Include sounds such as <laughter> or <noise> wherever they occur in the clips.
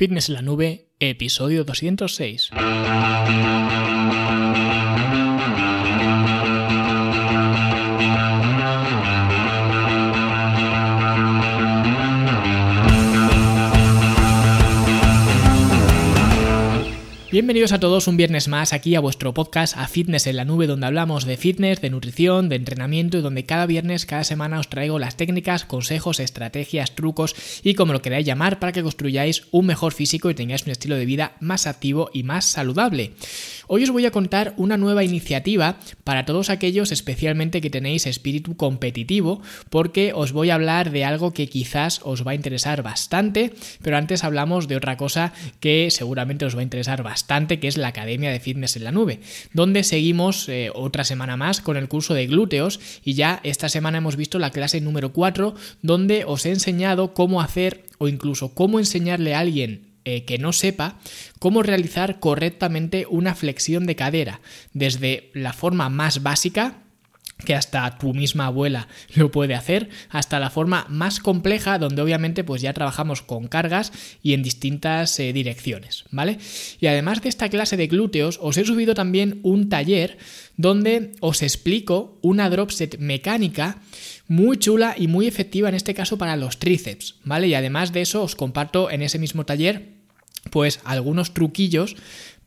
Fitness en la nube, episodio 206. Bienvenidos a todos un viernes más aquí a vuestro podcast A Fitness en la Nube, donde hablamos de fitness, de nutrición, de entrenamiento y donde cada viernes, cada semana os traigo las técnicas, consejos, estrategias, trucos y como lo queráis llamar para que construyáis un mejor físico y tengáis un estilo de vida más activo y más saludable. Hoy os voy a contar una nueva iniciativa para todos aquellos especialmente que tenéis espíritu competitivo, porque os voy a hablar de algo que quizás os va a interesar bastante, pero antes hablamos de otra cosa que seguramente os va a interesar bastante que es la Academia de Fitness en la Nube, donde seguimos eh, otra semana más con el curso de glúteos y ya esta semana hemos visto la clase número 4 donde os he enseñado cómo hacer o incluso cómo enseñarle a alguien eh, que no sepa cómo realizar correctamente una flexión de cadera, desde la forma más básica, que hasta tu misma abuela lo puede hacer, hasta la forma más compleja donde obviamente pues ya trabajamos con cargas y en distintas eh, direcciones, ¿vale? Y además de esta clase de glúteos os he subido también un taller donde os explico una drop set mecánica muy chula y muy efectiva en este caso para los tríceps, ¿vale? Y además de eso os comparto en ese mismo taller pues algunos truquillos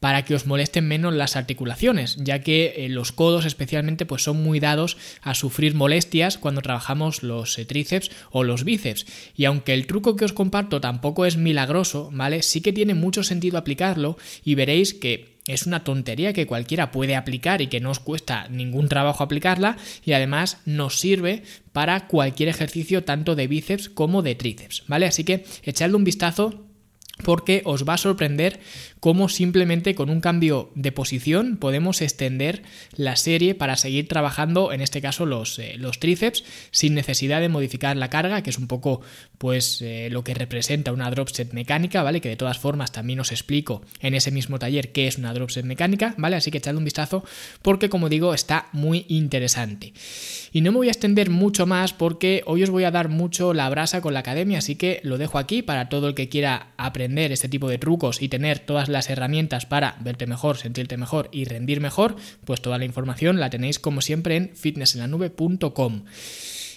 para que os molesten menos las articulaciones, ya que eh, los codos especialmente pues son muy dados a sufrir molestias cuando trabajamos los eh, tríceps o los bíceps. Y aunque el truco que os comparto tampoco es milagroso, ¿vale? Sí que tiene mucho sentido aplicarlo y veréis que es una tontería que cualquiera puede aplicar y que no os cuesta ningún trabajo aplicarla y además nos sirve para cualquier ejercicio tanto de bíceps como de tríceps, ¿vale? Así que echadle un vistazo porque os va a sorprender cómo simplemente con un cambio de posición podemos extender la serie para seguir trabajando, en este caso los, eh, los tríceps, sin necesidad de modificar la carga, que es un poco pues eh, lo que representa una drop set mecánica, ¿vale? Que de todas formas también os explico en ese mismo taller qué es una drop set mecánica, ¿vale? Así que echadle un vistazo porque como digo está muy interesante. Y no me voy a extender mucho más porque hoy os voy a dar mucho la brasa con la academia, así que lo dejo aquí para todo el que quiera aprender este tipo de trucos y tener todas las herramientas para verte mejor, sentirte mejor y rendir mejor, pues toda la información la tenéis como siempre en fitnessenlanube.com.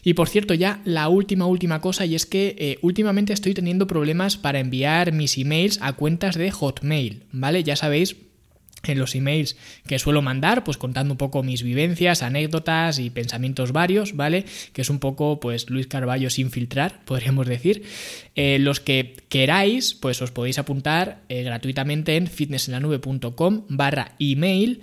Y por cierto, ya la última, última cosa, y es que eh, últimamente estoy teniendo problemas para enviar mis emails a cuentas de Hotmail, ¿vale? Ya sabéis en los emails que suelo mandar, pues contando un poco mis vivencias, anécdotas y pensamientos varios, ¿vale? Que es un poco, pues, Luis Carballo sin filtrar, <laughs> podríamos decir. Eh, los que queráis, pues os podéis apuntar eh, gratuitamente en fitnessenlanube.com barra email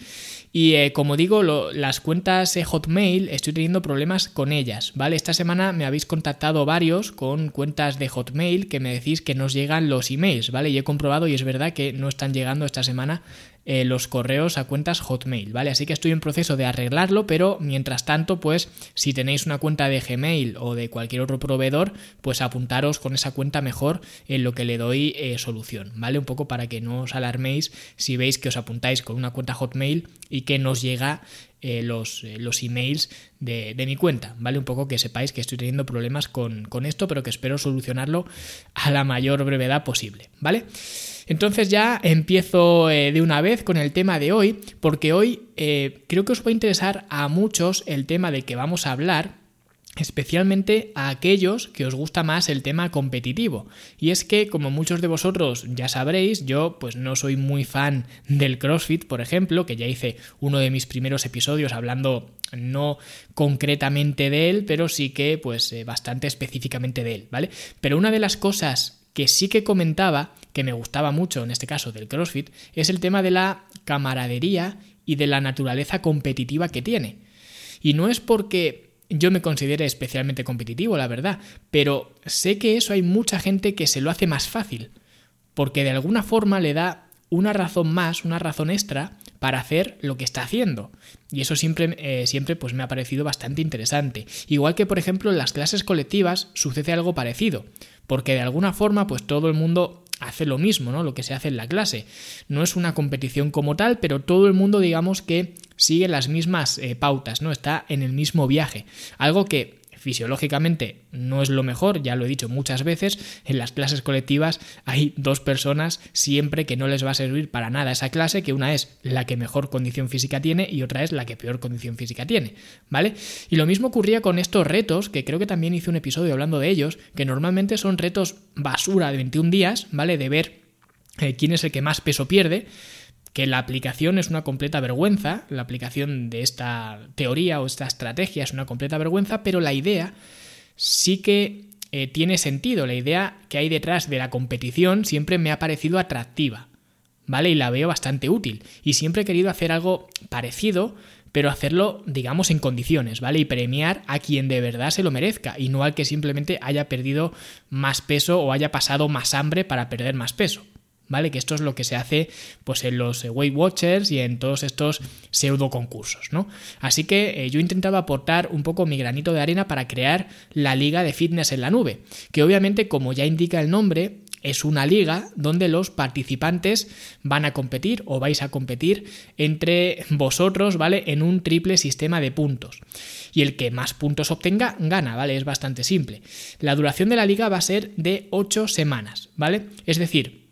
y eh, como digo, las cuentas Hotmail estoy teniendo problemas con ellas, ¿vale? Esta semana me habéis contactado varios con cuentas de Hotmail que me decís que nos llegan los emails, ¿vale? Y he comprobado y es verdad que no están llegando esta semana eh, los correos a cuentas Hotmail, ¿vale? Así que estoy en proceso de arreglarlo, pero mientras tanto, pues si tenéis una cuenta de Gmail o de cualquier otro proveedor, pues apuntaros con esa cuenta mejor en lo que le doy eh, solución, ¿vale? Un poco para que no os alarméis si veis que os apuntáis con una cuenta Hotmail y que nos llega eh, los, los, emails de, mi cuenta, ¿vale? Un poco que sepáis que estoy teniendo problemas con, con esto, pero que espero solucionarlo a la mayor brevedad posible, ¿vale? Entonces ya empiezo eh, de una vez con el tema de hoy, porque hoy eh, creo que os va a interesar a muchos el tema de que vamos a hablar, especialmente a aquellos que os gusta más el tema competitivo. Y es que, como muchos de vosotros ya sabréis, yo pues no soy muy fan del CrossFit, por ejemplo, que ya hice uno de mis primeros episodios hablando no concretamente de él, pero sí que pues eh, bastante específicamente de él, ¿vale? Pero una de las cosas que sí que comentaba, que me gustaba mucho en este caso del CrossFit, es el tema de la camaradería y de la naturaleza competitiva que tiene. Y no es porque yo me considere especialmente competitivo, la verdad, pero sé que eso hay mucha gente que se lo hace más fácil, porque de alguna forma le da una razón más, una razón extra para hacer lo que está haciendo. Y eso siempre, eh, siempre pues me ha parecido bastante interesante. Igual que, por ejemplo, en las clases colectivas sucede algo parecido porque de alguna forma pues todo el mundo hace lo mismo, ¿no? Lo que se hace en la clase. No es una competición como tal, pero todo el mundo digamos que sigue las mismas eh, pautas, ¿no? Está en el mismo viaje. Algo que fisiológicamente no es lo mejor, ya lo he dicho muchas veces, en las clases colectivas hay dos personas siempre que no les va a servir para nada esa clase, que una es la que mejor condición física tiene y otra es la que peor condición física tiene, ¿vale? Y lo mismo ocurría con estos retos, que creo que también hice un episodio hablando de ellos, que normalmente son retos basura de 21 días, ¿vale? De ver eh, quién es el que más peso pierde que la aplicación es una completa vergüenza, la aplicación de esta teoría o esta estrategia es una completa vergüenza, pero la idea sí que eh, tiene sentido, la idea que hay detrás de la competición siempre me ha parecido atractiva, ¿vale? Y la veo bastante útil. Y siempre he querido hacer algo parecido, pero hacerlo, digamos, en condiciones, ¿vale? Y premiar a quien de verdad se lo merezca y no al que simplemente haya perdido más peso o haya pasado más hambre para perder más peso. ¿Vale? Que esto es lo que se hace pues en los Weight Watchers y en todos estos pseudo concursos, ¿no? Así que eh, yo he intentado aportar un poco mi granito de arena para crear la liga de fitness en la nube, que obviamente como ya indica el nombre, es una liga donde los participantes van a competir o vais a competir entre vosotros, ¿vale? En un triple sistema de puntos. Y el que más puntos obtenga gana, ¿vale? Es bastante simple. La duración de la liga va a ser de 8 semanas, ¿vale? Es decir,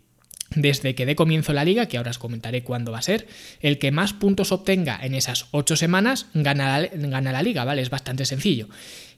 desde que dé comienzo la liga, que ahora os comentaré cuándo va a ser, el que más puntos obtenga en esas ocho semanas gana la, liga, ¿vale? Es bastante sencillo.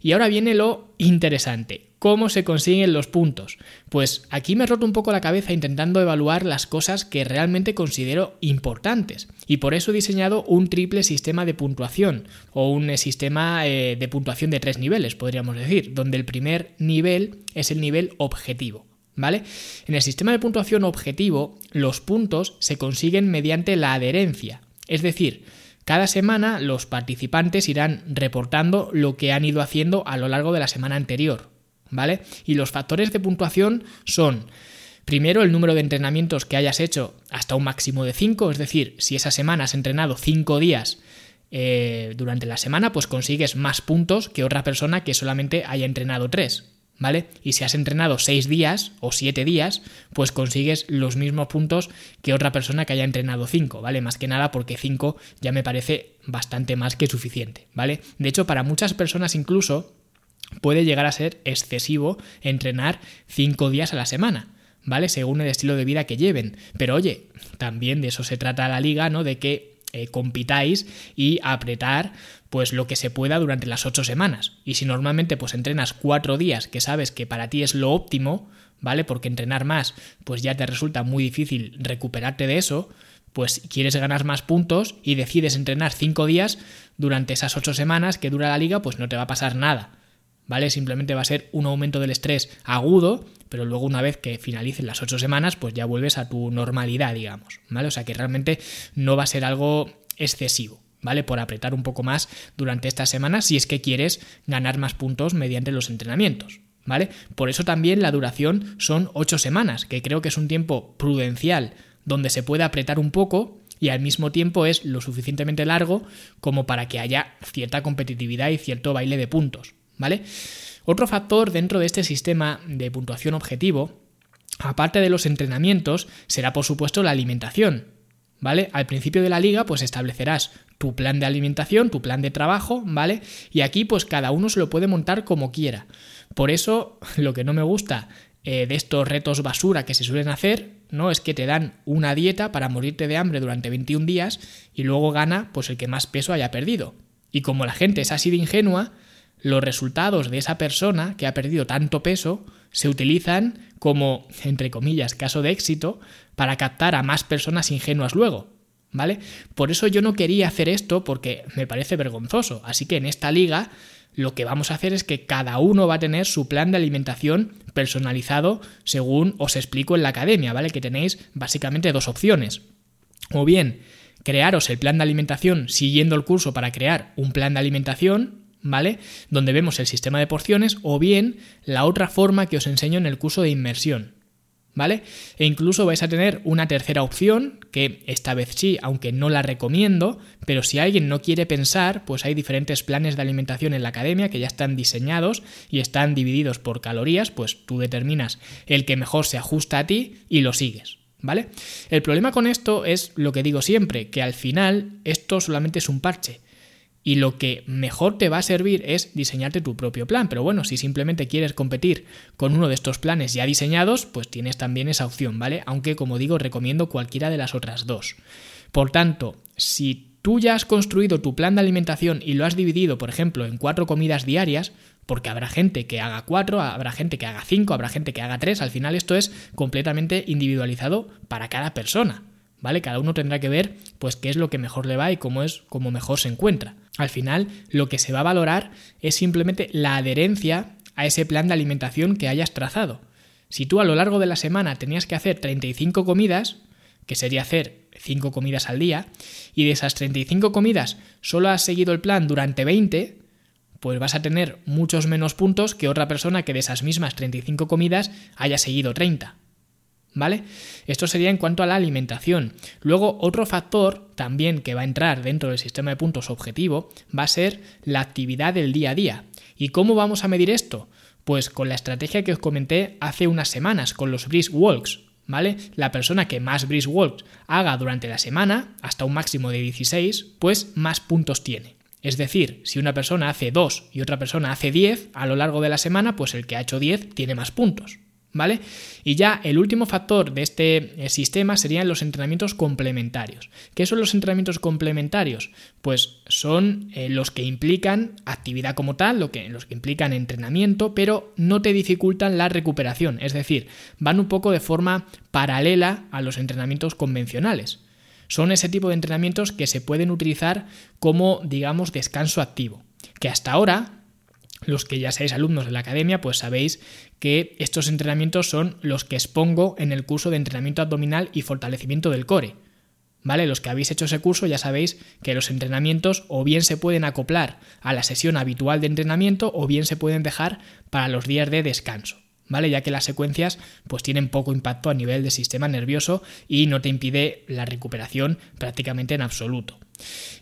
Y ahora viene lo interesante. ¿Cómo se consiguen los puntos? Pues aquí me he roto un poco la cabeza intentando evaluar las cosas que realmente considero importantes. Y por eso he diseñado un triple sistema de puntuación, o un sistema eh, de puntuación de tres niveles, podríamos decir, donde el primer nivel es el nivel objetivo. ¿Vale? En el sistema de puntuación objetivo, los puntos se consiguen mediante la adherencia. Es decir, cada semana los participantes irán reportando lo que han ido haciendo a lo largo de la semana anterior. ¿Vale? Y los factores de puntuación son Primero, el número de entrenamientos que hayas hecho hasta un máximo de 5, es decir, si esa semana has entrenado 5 días eh, durante la semana, pues consigues más puntos que otra persona que solamente haya entrenado 3. ¿Vale? Y si has entrenado 6 días o 7 días, pues consigues los mismos puntos que otra persona que haya entrenado 5, ¿vale? Más que nada porque 5 ya me parece bastante más que suficiente, ¿vale? De hecho, para muchas personas incluso puede llegar a ser excesivo entrenar 5 días a la semana. ¿Vale? Según el estilo de vida que lleven. Pero oye, también de eso se trata la liga, ¿no? De que eh, compitáis y apretar pues lo que se pueda durante las ocho semanas. Y si normalmente pues entrenas cuatro días, que sabes que para ti es lo óptimo, ¿vale? Porque entrenar más, pues ya te resulta muy difícil recuperarte de eso, pues quieres ganar más puntos y decides entrenar cinco días durante esas ocho semanas que dura la liga, pues no te va a pasar nada. ¿Vale? Simplemente va a ser un aumento del estrés agudo, pero luego una vez que finalicen las ocho semanas, pues ya vuelves a tu normalidad, digamos, ¿vale? O sea que realmente no va a ser algo excesivo. ¿Vale? Por apretar un poco más durante estas semanas si es que quieres ganar más puntos mediante los entrenamientos. ¿Vale? Por eso también la duración son ocho semanas, que creo que es un tiempo prudencial donde se puede apretar un poco y al mismo tiempo es lo suficientemente largo como para que haya cierta competitividad y cierto baile de puntos. ¿Vale? Otro factor dentro de este sistema de puntuación objetivo, aparte de los entrenamientos, será por supuesto la alimentación. ¿Vale? Al principio de la liga, pues establecerás tu plan de alimentación, tu plan de trabajo, ¿vale? Y aquí, pues cada uno se lo puede montar como quiera. Por eso, <laughs> lo que no me gusta eh, de estos retos basura que se suelen hacer, ¿no? Es que te dan una dieta para morirte de hambre durante 21 días y luego gana, pues el que más peso haya perdido. Y como la gente es así de ingenua, los resultados de esa persona que ha perdido tanto peso se utilizan como, entre comillas, caso de éxito para captar a más personas ingenuas luego. ¿Vale? Por eso yo no quería hacer esto porque me parece vergonzoso. Así que en esta liga lo que vamos a hacer es que cada uno va a tener su plan de alimentación personalizado según os explico en la academia, ¿vale? Que tenéis básicamente dos opciones. O bien crearos el plan de alimentación siguiendo el curso para crear un plan de alimentación ¿vale? Donde vemos el sistema de porciones o bien la otra forma que os enseño en el curso de inmersión, ¿vale? E incluso vais a tener una tercera opción, que esta vez sí, aunque no la recomiendo, pero si alguien no quiere pensar, pues hay diferentes planes de alimentación en la academia que ya están diseñados y están divididos por calorías, pues tú determinas el que mejor se ajusta a ti y lo sigues. ¿Vale? El problema con esto es lo que digo siempre, que al final esto solamente es un parche Y lo que mejor te va a servir es diseñarte tu propio plan. Pero bueno, si simplemente quieres competir con uno de estos planes ya diseñados, pues tienes también esa opción, ¿vale? Aunque como digo, recomiendo cualquiera de las otras dos. Por tanto, si tú ya has construido tu plan de alimentación y lo has dividido, por ejemplo, en cuatro comidas diarias, porque habrá gente que haga cuatro, habrá gente que haga cinco, habrá gente que haga tres, al final esto es completamente individualizado para cada persona. ¿Vale? Cada uno tendrá que ver pues qué es lo que mejor le va y cómo es cómo mejor se encuentra. Al final, lo que se va a valorar es simplemente la adherencia a ese plan de alimentación que hayas trazado. Si tú a lo largo de la semana tenías que hacer 35 comidas, que sería hacer 5 comidas al día, y de esas 35 comidas solo has seguido el plan durante 20, pues vas a tener muchos menos puntos que otra persona que de esas mismas 35 comidas haya seguido 30. ¿Vale? Esto sería en cuanto a la alimentación. Luego, otro factor también que va a entrar dentro del sistema de puntos objetivo va a ser la actividad del día a día. ¿Y cómo vamos a medir esto? Pues con la estrategia que os comenté hace unas semanas, con los brisk walks. ¿vale? La persona que más brisk walks haga durante la semana, hasta un máximo de 16, pues más puntos tiene. Es decir, si una persona hace 2 y otra persona hace 10 a lo largo de la semana, pues el que ha hecho 10 tiene más puntos. ¿Vale? Y ya el último factor de este eh, sistema serían los entrenamientos complementarios. ¿Qué son los entrenamientos complementarios? Pues son eh, los que implican actividad como tal, lo que, los que implican entrenamiento, pero no te dificultan la recuperación. Es decir, van un poco de forma paralela a los entrenamientos convencionales. Son ese tipo de entrenamientos que se pueden utilizar como, digamos, descanso activo. Que hasta ahora los que ya seáis alumnos de la academia, pues sabéis que estos entrenamientos son los que expongo en el curso de entrenamiento abdominal y fortalecimiento del core. ¿Vale? Los que habéis hecho ese curso ya sabéis que los entrenamientos o bien se pueden acoplar a la sesión habitual de entrenamiento o bien se pueden dejar para los días de descanso. ¿Vale? Ya que las secuencias pues tienen poco impacto a nivel del sistema nervioso y no te impide la recuperación prácticamente en absoluto.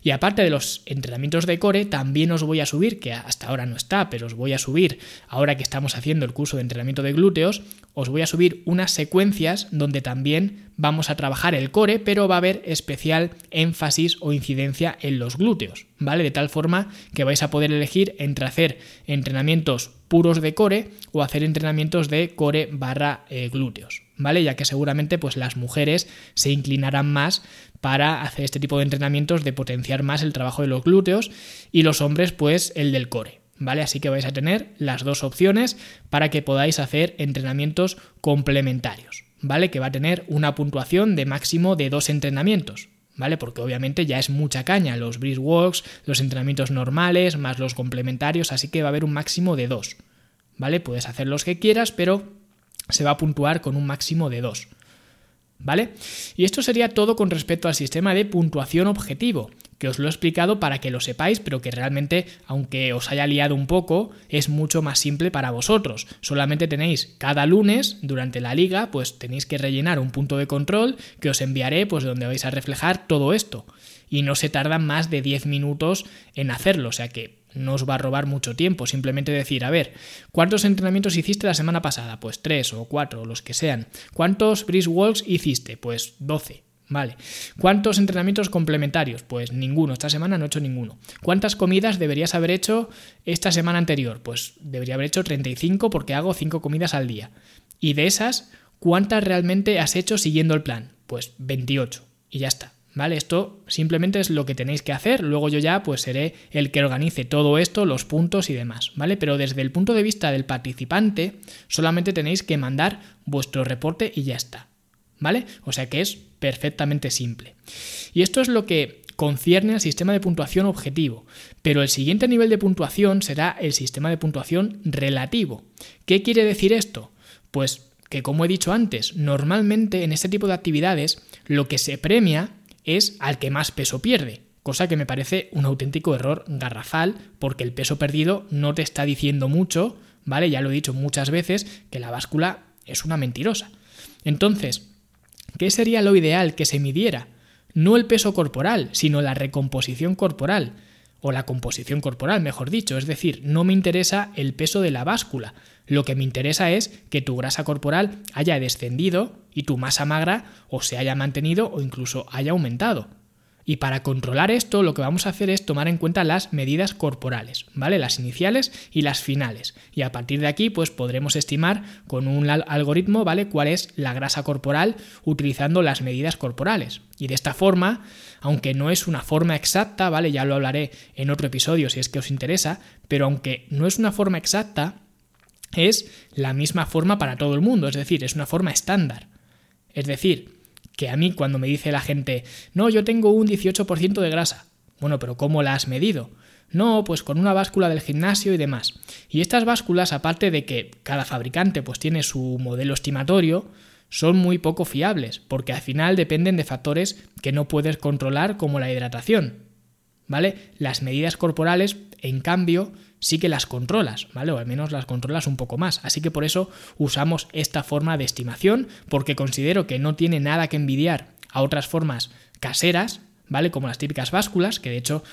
Y aparte de los entrenamientos de core, también os voy a subir, que hasta ahora no está, pero os voy a subir, ahora que estamos haciendo el curso de entrenamiento de glúteos, os voy a subir unas secuencias donde también vamos a trabajar el core, pero va a haber especial énfasis o incidencia en los glúteos, ¿vale? De tal forma que vais a poder elegir entre hacer entrenamientos puros de core o hacer entrenamientos de core barra eh, glúteos, ¿vale? Ya que seguramente pues las mujeres se inclinarán más para hacer este tipo de entrenamientos de potenciar más el trabajo de los glúteos y los hombres pues el del core. ¿Vale? Así que vais a tener las dos opciones para que podáis hacer entrenamientos complementarios, ¿vale? Que va a tener una puntuación de máximo de dos entrenamientos, ¿vale? Porque obviamente ya es mucha caña los brisk walks, los entrenamientos normales, más los complementarios, así que va a haber un máximo de dos, ¿vale? Puedes hacer los que quieras, pero se va a puntuar con un máximo de dos. ¿Vale? Y esto sería todo con respecto al sistema de puntuación objetivo, que os lo he explicado para que lo sepáis, pero que realmente, aunque os haya liado un poco, es mucho más simple para vosotros. Solamente tenéis cada lunes, durante la liga, pues tenéis que rellenar un punto de control que os enviaré, pues donde vais a reflejar todo esto. Y no se tardan más de 10 minutos en hacerlo, o sea que no os va a robar mucho tiempo, simplemente decir, a ver, ¿cuántos entrenamientos hiciste la semana pasada? Pues tres o cuatro, los que sean. ¿Cuántos brisk walks hiciste? Pues 12. Vale. ¿Cuántos entrenamientos complementarios? Pues ninguno. Esta semana no he hecho ninguno. ¿Cuántas comidas deberías haber hecho esta semana anterior? Pues debería haber hecho 35 porque hago 5 comidas al día. Y de esas, ¿cuántas realmente has hecho siguiendo el plan? Pues 28. Y ya está. ¿Vale? Esto simplemente es lo que tenéis que hacer, luego yo ya pues seré el que organice todo esto, los puntos y demás, ¿vale? Pero desde el punto de vista del participante, solamente tenéis que mandar vuestro reporte y ya está, ¿vale? O sea que es perfectamente simple. Y esto es lo que concierne al sistema de puntuación objetivo, pero el siguiente nivel de puntuación será el sistema de puntuación relativo. ¿Qué quiere decir esto? Pues que como he dicho antes, normalmente en este tipo de actividades lo que se premia es al que más peso pierde, cosa que me parece un auténtico error garrafal porque el peso perdido no te está diciendo mucho, ¿vale? Ya lo he dicho muchas veces que la báscula es una mentirosa. Entonces, ¿qué sería lo ideal que se midiera? No el peso corporal, sino la recomposición corporal, o la composición corporal, mejor dicho, es decir, no me interesa el peso de la báscula, lo que me interesa es que tu grasa corporal haya descendido y tu masa magra o se haya mantenido o incluso haya aumentado. Y para controlar esto, lo que vamos a hacer es tomar en cuenta las medidas corporales, ¿vale? Las iniciales y las finales. Y a partir de aquí, pues podremos estimar con un algoritmo, ¿vale? Cuál es la grasa corporal utilizando las medidas corporales. Y de esta forma, aunque no es una forma exacta, ¿vale? Ya lo hablaré en otro episodio si es que os interesa, pero aunque no es una forma exacta, es la misma forma para todo el mundo, es decir, es una forma estándar. Es decir, que a mí cuando me dice la gente, no, yo tengo un 18% de grasa. Bueno, pero ¿cómo la has medido? No, pues con una báscula del gimnasio y demás. Y estas básculas, aparte de que cada fabricante pues tiene su modelo estimatorio, son muy poco fiables, porque al final dependen de factores que no puedes controlar como la hidratación. ¿Vale? Las medidas corporales, en cambio, sí que las controlas, ¿vale? O al menos las controlas un poco más. Así que por eso usamos esta forma de estimación, porque considero que no tiene nada que envidiar a otras formas caseras, ¿vale? Como las típicas básculas, que de hecho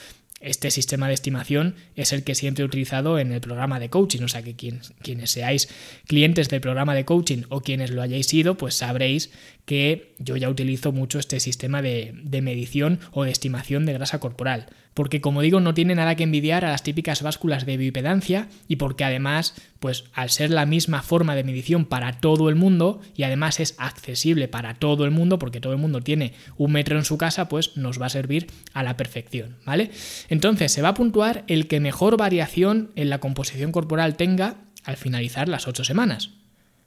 este sistema de estimación es el que siempre he utilizado en el programa de coaching, o sea que quienes seáis clientes del programa de coaching o quienes lo hayáis sido, pues sabréis que yo ya utilizo mucho este sistema de, de medición o de estimación de grasa corporal porque como digo no tiene nada que envidiar a las típicas básculas de bioimpedancia y porque además, pues al ser la misma forma de medición para todo el mundo y además es accesible para todo el mundo porque todo el mundo tiene un metro en su casa, pues nos va a servir a la perfección, ¿vale? Entonces se va a puntuar el que mejor variación en la composición corporal tenga al finalizar las ocho semanas.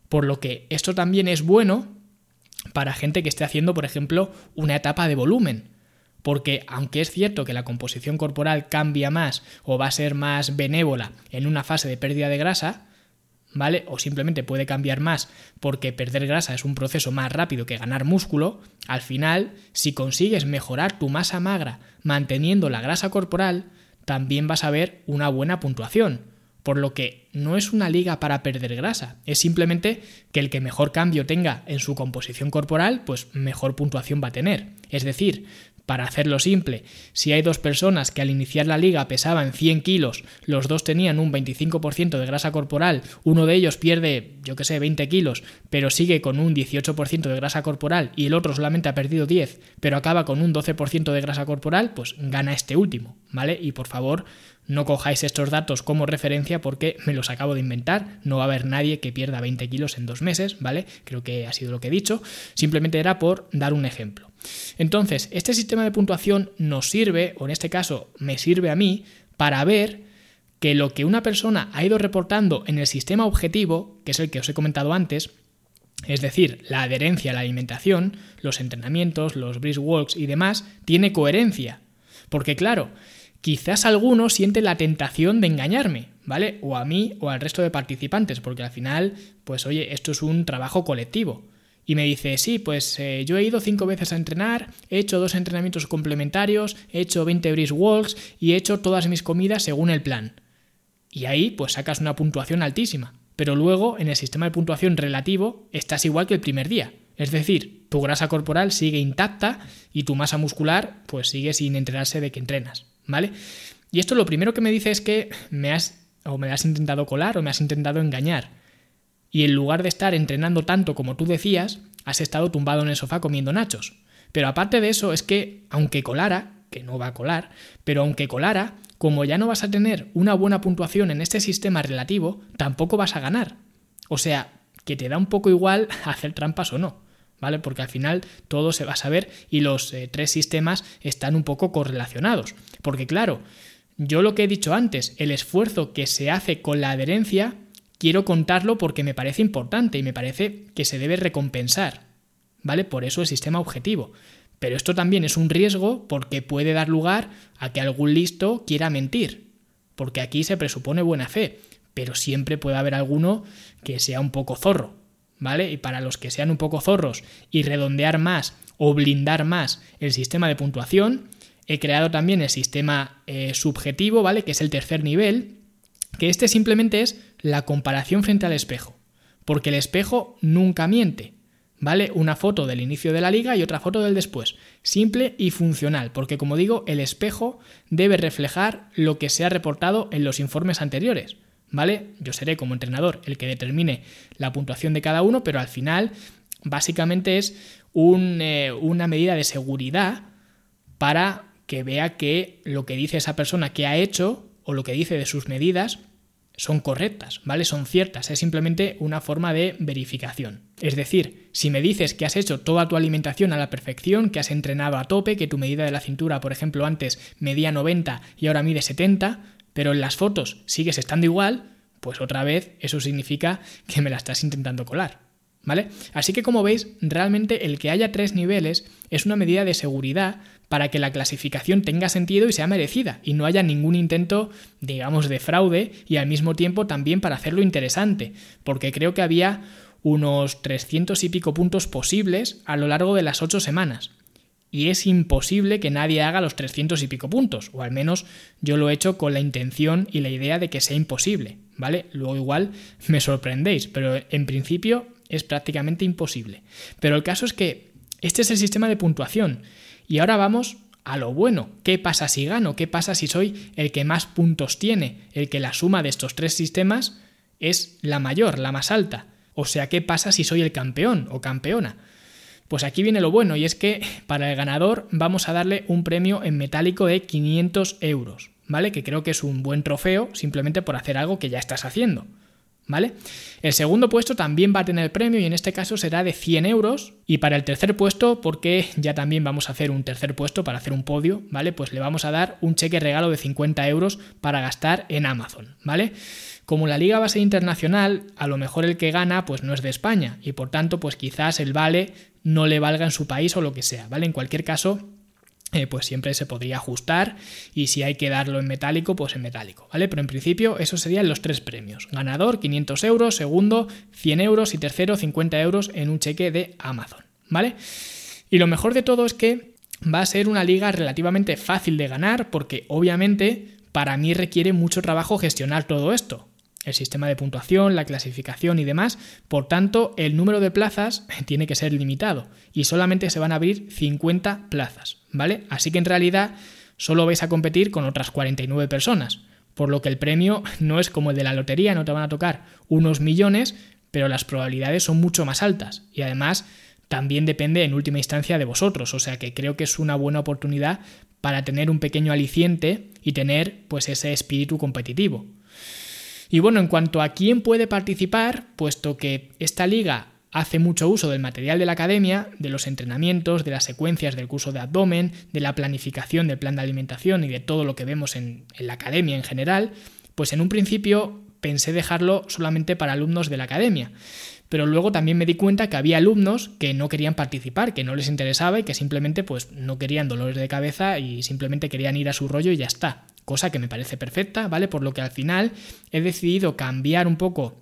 Por lo que esto también es bueno para gente que esté haciendo, por ejemplo, una etapa de volumen porque aunque es cierto que la composición corporal cambia más o va a ser más benévola en una fase de pérdida de grasa, ¿vale? O simplemente puede cambiar más porque perder grasa es un proceso más rápido que ganar músculo, al final, si consigues mejorar tu masa magra manteniendo la grasa corporal, también vas a ver una buena puntuación. Por lo que no es una liga para perder grasa, es simplemente que el que mejor cambio tenga en su composición corporal, pues mejor puntuación va a tener. Es decir, para hacerlo simple, si hay dos personas que al iniciar la liga pesaban 100 kilos, los dos tenían un 25% de grasa corporal, uno de ellos pierde, yo que sé, 20 kilos, pero sigue con un 18% de grasa corporal y el otro solamente ha perdido 10, pero acaba con un 12% de grasa corporal, pues gana este último, ¿vale? Y por favor, no cojáis estos datos como referencia porque me los acabo de inventar, no va a haber nadie que pierda 20 kilos en dos meses, ¿vale? Creo que ha sido lo que he dicho, simplemente era por dar un ejemplo. Entonces, este sistema de puntuación nos sirve, o en este caso me sirve a mí, para ver que lo que una persona ha ido reportando en el sistema objetivo, que es el que os he comentado antes, es decir, la adherencia a la alimentación, los entrenamientos, los brisk walks y demás, tiene coherencia. Porque claro, quizás alguno siente la tentación de engañarme, ¿vale? O a mí o al resto de participantes, porque al final, pues oye, esto es un trabajo colectivo. Y me dice, sí, pues eh, yo he ido cinco veces a entrenar, he hecho dos entrenamientos complementarios, he hecho 20 brisk walks y he hecho todas mis comidas según el plan. Y ahí pues sacas una puntuación altísima. Pero luego en el sistema de puntuación relativo estás igual que el primer día. Es decir, tu grasa corporal sigue intacta y tu masa muscular pues sigue sin enterarse de que entrenas, ¿vale? Y esto lo primero que me dice es que me has o me has intentado colar o me has intentado engañar y en lugar de estar entrenando tanto como tú decías, has estado tumbado en el sofá comiendo nachos. Pero aparte de eso es que, aunque colara, que no va a colar, pero aunque colara, como ya no vas a tener una buena puntuación en este sistema relativo, tampoco vas a ganar. O sea, que te da un poco igual <laughs> hacer trampas o no. ¿Vale? Porque al final todo se va a saber y los eh, tres sistemas están un poco correlacionados. Porque claro, yo lo que he dicho antes, el esfuerzo que se hace con la adherencia quiero contarlo porque me parece importante y me parece que se debe recompensar. ¿Vale? Por eso el sistema objetivo. Pero esto también es un riesgo porque puede dar lugar a que algún listo quiera mentir. Porque aquí se presupone buena fe, pero siempre puede haber alguno que sea un poco zorro. ¿Vale? Y para los que sean un poco zorros y redondear más o blindar más el sistema de puntuación, he creado también el sistema eh, subjetivo, ¿vale? Que es el tercer nivel, que este simplemente es la comparación frente al espejo, porque el espejo nunca miente. ¿Vale? Una foto del inicio de la liga y otra foto del después. Simple y funcional, porque como digo, el espejo debe reflejar lo que se ha reportado en los informes anteriores. ¿Vale? Yo seré como entrenador el que determine la puntuación de cada uno, pero al final básicamente es eh, una medida de seguridad para que vea que lo que dice esa persona que ha hecho o lo que dice de sus medidas son correctas, ¿vale? Son ciertas, es simplemente una forma de verificación. Es decir, si me dices que has hecho toda tu alimentación a la perfección, que has entrenado a tope, que tu medida de la cintura, por ejemplo, antes medía 90 y ahora mide 70, pero en las fotos sigues estando igual, pues otra vez eso significa que me la estás intentando colar. ¿Vale? Así que como veis, realmente el que haya tres niveles es una medida de seguridad para que la clasificación tenga sentido y sea merecida y no haya ningún intento, digamos, de fraude y al mismo tiempo también para hacerlo interesante, porque creo que había unos 300 y pico puntos posibles a lo largo de las ocho semanas. Y es imposible que nadie haga los 300 y pico puntos, o al menos yo lo he hecho con la intención y la idea de que sea imposible, ¿vale? Luego igual me sorprendéis, pero en principio es prácticamente imposible. Pero el caso es que este es el sistema de puntuación. Y ahora vamos a lo bueno. ¿Qué pasa si gano? ¿Qué pasa si soy el que más puntos tiene? El que la suma de estos tres sistemas es la mayor, la más alta. O sea, ¿qué pasa si soy el campeón o campeona? Pues aquí viene lo bueno y es que para el ganador vamos a darle un premio en metálico de 500 euros, ¿vale? Que creo que es un buen trofeo simplemente por hacer algo que ya estás haciendo. ¿Vale? El segundo puesto también va a tener premio y en este caso será de 100 euros. Y para el tercer puesto, porque ya también vamos a hacer un tercer puesto para hacer un podio, ¿vale? Pues le vamos a dar un cheque regalo de 50 euros para gastar en Amazon, ¿vale? Como la liga va a ser internacional, a lo mejor el que gana pues no es de España y por tanto pues quizás el vale no le valga en su país o lo que sea, ¿vale? En cualquier caso, eh, pues siempre se podría ajustar y si hay que darlo en metálico, pues en metálico, ¿vale? Pero en principio esos serían los tres premios. Ganador 500 euros, segundo 100 euros y tercero 50 euros en un cheque de Amazon, ¿vale? Y lo mejor de todo es que va a ser una liga relativamente fácil de ganar porque obviamente para mí requiere mucho trabajo gestionar todo esto el sistema de puntuación, la clasificación y demás. Por tanto, el número de plazas <laughs> tiene que ser limitado y solamente se van a abrir 50 plazas, ¿vale? Así que en realidad solo vais a competir con otras 49 personas, por lo que el premio <laughs> no es como el de la lotería, no te van a tocar unos millones, pero las probabilidades son mucho más altas y además también depende en última instancia de vosotros, o sea que creo que es una buena oportunidad para tener un pequeño aliciente y tener pues ese espíritu competitivo. Y bueno, en cuanto a quién puede participar, puesto que esta liga hace mucho uso del material de la academia, de los entrenamientos, de las secuencias del curso de abdomen, de la planificación del plan de alimentación y de todo lo que vemos en, la academia en general, pues en un principio pensé dejarlo solamente para alumnos de la academia. Pero luego también me di cuenta que había alumnos que no querían participar, que no les interesaba y que simplemente pues no querían dolores de cabeza y simplemente querían ir a su rollo y ya está cosa que me parece perfecta, ¿vale? Por lo que al final he decidido cambiar un poco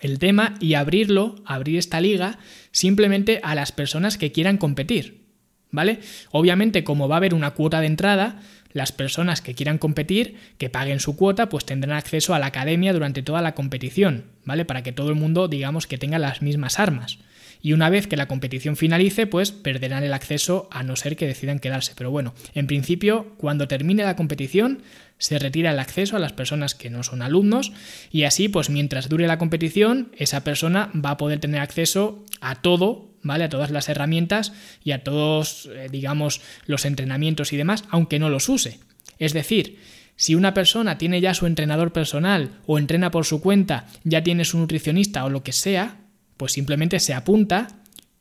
el tema y abrirlo, abrir esta liga simplemente a las personas que quieran competir, ¿vale? Obviamente, como va a haber una cuota de entrada, las personas que quieran competir, que paguen su cuota, pues tendrán acceso a la academia durante toda la competición, ¿vale? Para que todo el mundo, digamos, que tenga las mismas armas y una vez que la competición finalice, pues perderán el acceso a no ser que decidan quedarse. Pero bueno, en principio, cuando termine la competición, se retira el acceso a las personas que no son alumnos y así, pues mientras dure la competición, esa persona va a poder tener acceso a todo, ¿vale? A todas las herramientas y a todos, eh, digamos, los entrenamientos y demás, aunque no los use. Es decir, si una persona tiene ya su entrenador personal o entrena por su cuenta, ya tiene su nutricionista o lo que sea, pues simplemente se apunta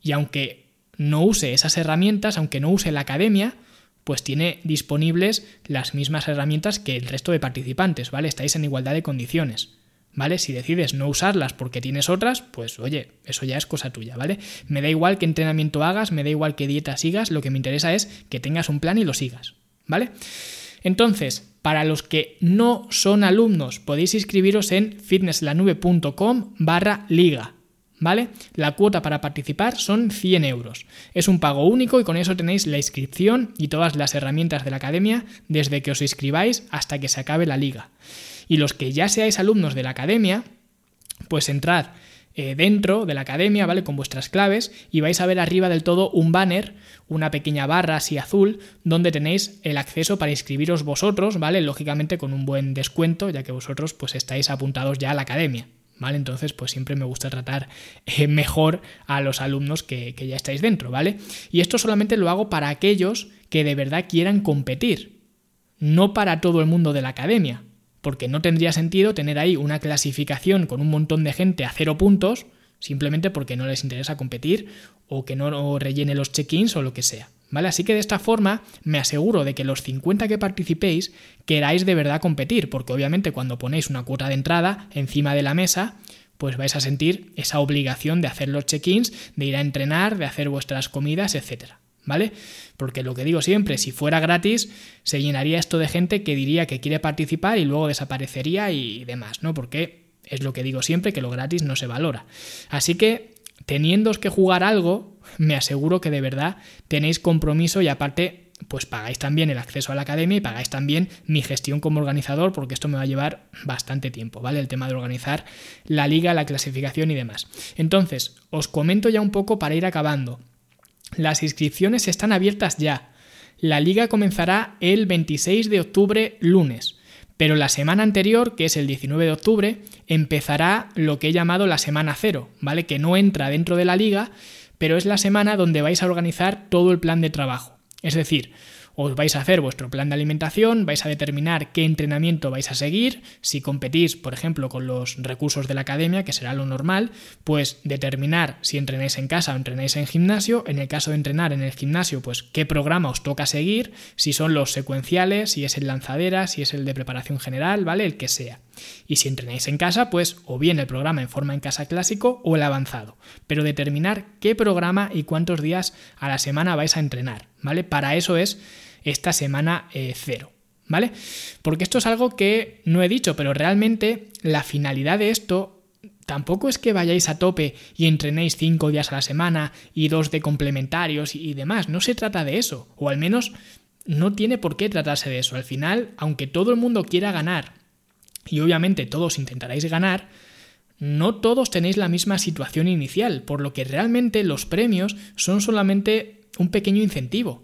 y aunque no use esas herramientas, aunque no use la academia, pues tiene disponibles las mismas herramientas que el resto de participantes, ¿vale? Estáis en igualdad de condiciones. ¿Vale? Si decides no usarlas porque tienes otras, pues oye, eso ya es cosa tuya, ¿vale? Me da igual qué entrenamiento hagas, me da igual qué dieta sigas, lo que me interesa es que tengas un plan y lo sigas, ¿vale? Entonces, para los que no son alumnos, podéis inscribiros en fitnesslanube.com barra liga, ¿vale? La cuota para participar son 100 euros. Es un pago único y con eso tenéis la inscripción y todas las herramientas de la academia desde que os inscribáis hasta que se acabe la liga. Y los que ya seáis alumnos de la academia, pues entrad eh, dentro de la academia, ¿vale? Con vuestras claves y vais a ver arriba del todo un banner, una pequeña barra así azul, donde tenéis el acceso para inscribiros vosotros, ¿vale? Lógicamente con un buen descuento, ya que vosotros pues estáis apuntados ya a la academia. ¿Vale? Entonces, pues siempre me gusta tratar eh, mejor a los alumnos que, que ya estáis dentro, ¿vale? Y esto solamente lo hago para aquellos que de verdad quieran competir, no para todo el mundo de la academia, porque no tendría sentido tener ahí una clasificación con un montón de gente a cero puntos, simplemente porque no les interesa competir o que no rellene los check-ins o lo que sea. ¿Vale? Así que de esta forma me aseguro de que los 50 que participéis queráis de verdad competir, porque obviamente cuando ponéis una cuota de entrada encima de la mesa, pues vais a sentir esa obligación de hacer los check-ins, de ir a entrenar, de hacer vuestras comidas, etcétera. ¿Vale? Porque lo que digo siempre, si fuera gratis, se llenaría esto de gente que diría que quiere participar y luego desaparecería y demás, ¿no? Porque es lo que digo siempre, que lo gratis no se valora. Así que, teniendo que jugar algo, me aseguro que de verdad tenéis compromiso y aparte pues pagáis también el acceso a la academia y pagáis también mi gestión como organizador, porque esto me va a llevar bastante tiempo, ¿vale? El tema de organizar la liga, la clasificación y demás. Entonces, os comento ya un poco para ir acabando. Las inscripciones están abiertas ya. La liga comenzará el 26 de octubre, lunes. Pero la semana anterior, que es el 19 de octubre, empezará lo que he llamado la semana cero, ¿vale? Que no entra dentro de la liga, pero es la semana donde vais a organizar todo el plan de trabajo. Es decir, os vais a hacer vuestro plan de alimentación, vais a determinar qué entrenamiento vais a seguir, si competís, por ejemplo, con los recursos de la academia, que será lo normal, pues determinar si entrenáis en casa o entrenáis en gimnasio, en el caso de entrenar en el gimnasio, pues qué programa os toca seguir, si son los secuenciales, si es el lanzadera, si es el de preparación general, ¿vale? El que sea. Y si entrenáis en casa, pues o bien el programa en forma en casa clásico o el avanzado. Pero determinar qué programa y cuántos días a la semana vais a entrenar, ¿vale? Para eso es esta semana eh, cero. ¿Vale? Porque esto es algo que no he dicho, pero realmente la finalidad de esto tampoco es que vayáis a tope y entrenéis cinco días a la semana y dos de complementarios y demás. No se trata de eso. O al menos no tiene por qué tratarse de eso. Al final, aunque todo el mundo quiera ganar, y obviamente todos intentaréis ganar, no todos tenéis la misma situación inicial, por lo que realmente los premios son solamente un pequeño incentivo.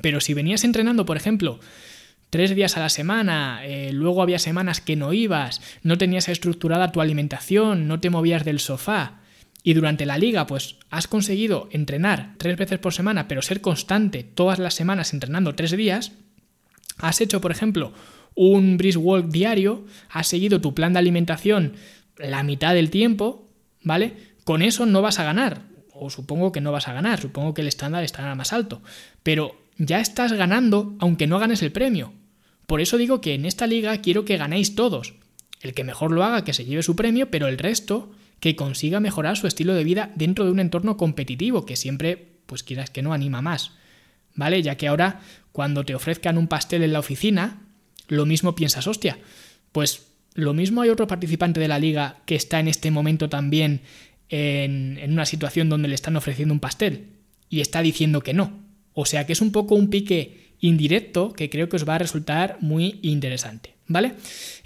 Pero si venías entrenando, por ejemplo, tres días a la semana, eh, luego había semanas que no ibas, no tenías estructurada tu alimentación, no te movías del sofá, y durante la liga pues has conseguido entrenar tres veces por semana, pero ser constante todas las semanas entrenando tres días, has hecho, por ejemplo, un brisk walk diario, has seguido tu plan de alimentación la mitad del tiempo, ¿vale? Con eso no vas a ganar, o supongo que no vas a ganar, supongo que el estándar estará más alto, pero ya estás ganando aunque no ganes el premio. Por eso digo que en esta liga quiero que ganéis todos. El que mejor lo haga, que se lleve su premio, pero el resto, que consiga mejorar su estilo de vida dentro de un entorno competitivo, que siempre, pues quieras que no, anima más. ¿Vale? Ya que ahora, cuando te ofrezcan un pastel en la oficina, lo mismo piensas, hostia, pues lo mismo hay otro participante de la liga que está en este momento también en, en una situación donde le están ofreciendo un pastel y está diciendo que no. O sea que es un poco un pique indirecto que creo que os va a resultar muy interesante. ¿Vale?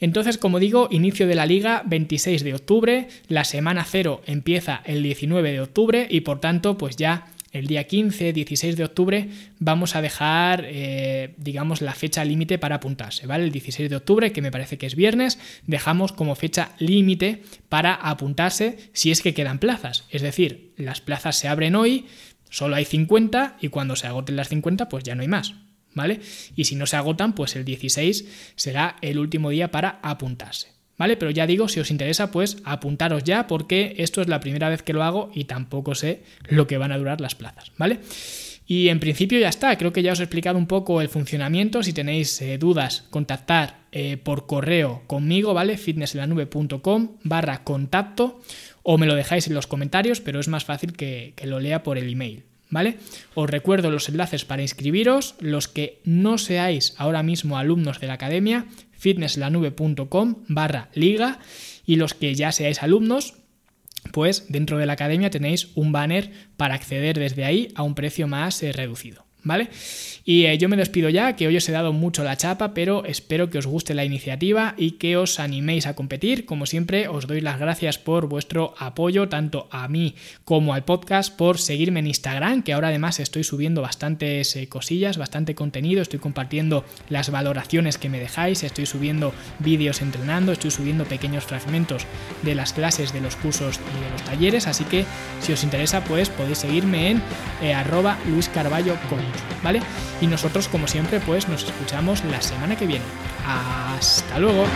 Entonces, como digo, inicio de la liga 26 de octubre, la semana cero empieza el 19 de octubre y por tanto, pues ya el día 15, 16 de octubre vamos a dejar, eh, digamos, la fecha límite para apuntarse, ¿vale? El 16 de octubre, que me parece que es viernes, dejamos como fecha límite para apuntarse si es que quedan plazas. Es decir, las plazas se abren hoy, Solo hay 50 y cuando se agoten las 50 pues ya no hay más, ¿vale? Y si no se agotan pues el 16 será el último día para apuntarse, ¿vale? Pero ya digo, si os interesa pues apuntaros ya porque esto es la primera vez que lo hago y tampoco sé lo que van a durar las plazas, ¿vale? Y en principio ya está, creo que ya os he explicado un poco el funcionamiento, si tenéis eh, dudas, contactar eh, por correo conmigo, ¿vale? fitnesslanube.com barra contacto o me lo dejáis en los comentarios, pero es más fácil que, lo lea por el email. ¿Vale? Os recuerdo los enlaces para inscribiros, los que no seáis ahora mismo alumnos de la academia, fitnesslanube.com barra liga, y los que ya seáis alumnos, pues dentro de la academia tenéis un banner para acceder desde ahí a un precio más eh, reducido. ¿Vale? Y eh, yo me despido ya, que hoy os he dado mucho la chapa, pero espero que os guste la iniciativa y que os animéis a competir. Como siempre, os doy las gracias por vuestro apoyo, tanto a mí como al podcast, por seguirme en Instagram, que ahora además estoy subiendo bastantes eh, cosillas, bastante contenido, estoy compartiendo las valoraciones que me dejáis, estoy subiendo vídeos entrenando, estoy subiendo pequeños fragmentos de las clases, de los cursos y de los talleres, así que si os interesa, pues podéis seguirme en eh, arroba ¿vale? Y nosotros, como siempre, pues nos escuchamos la semana que viene. Hasta luego.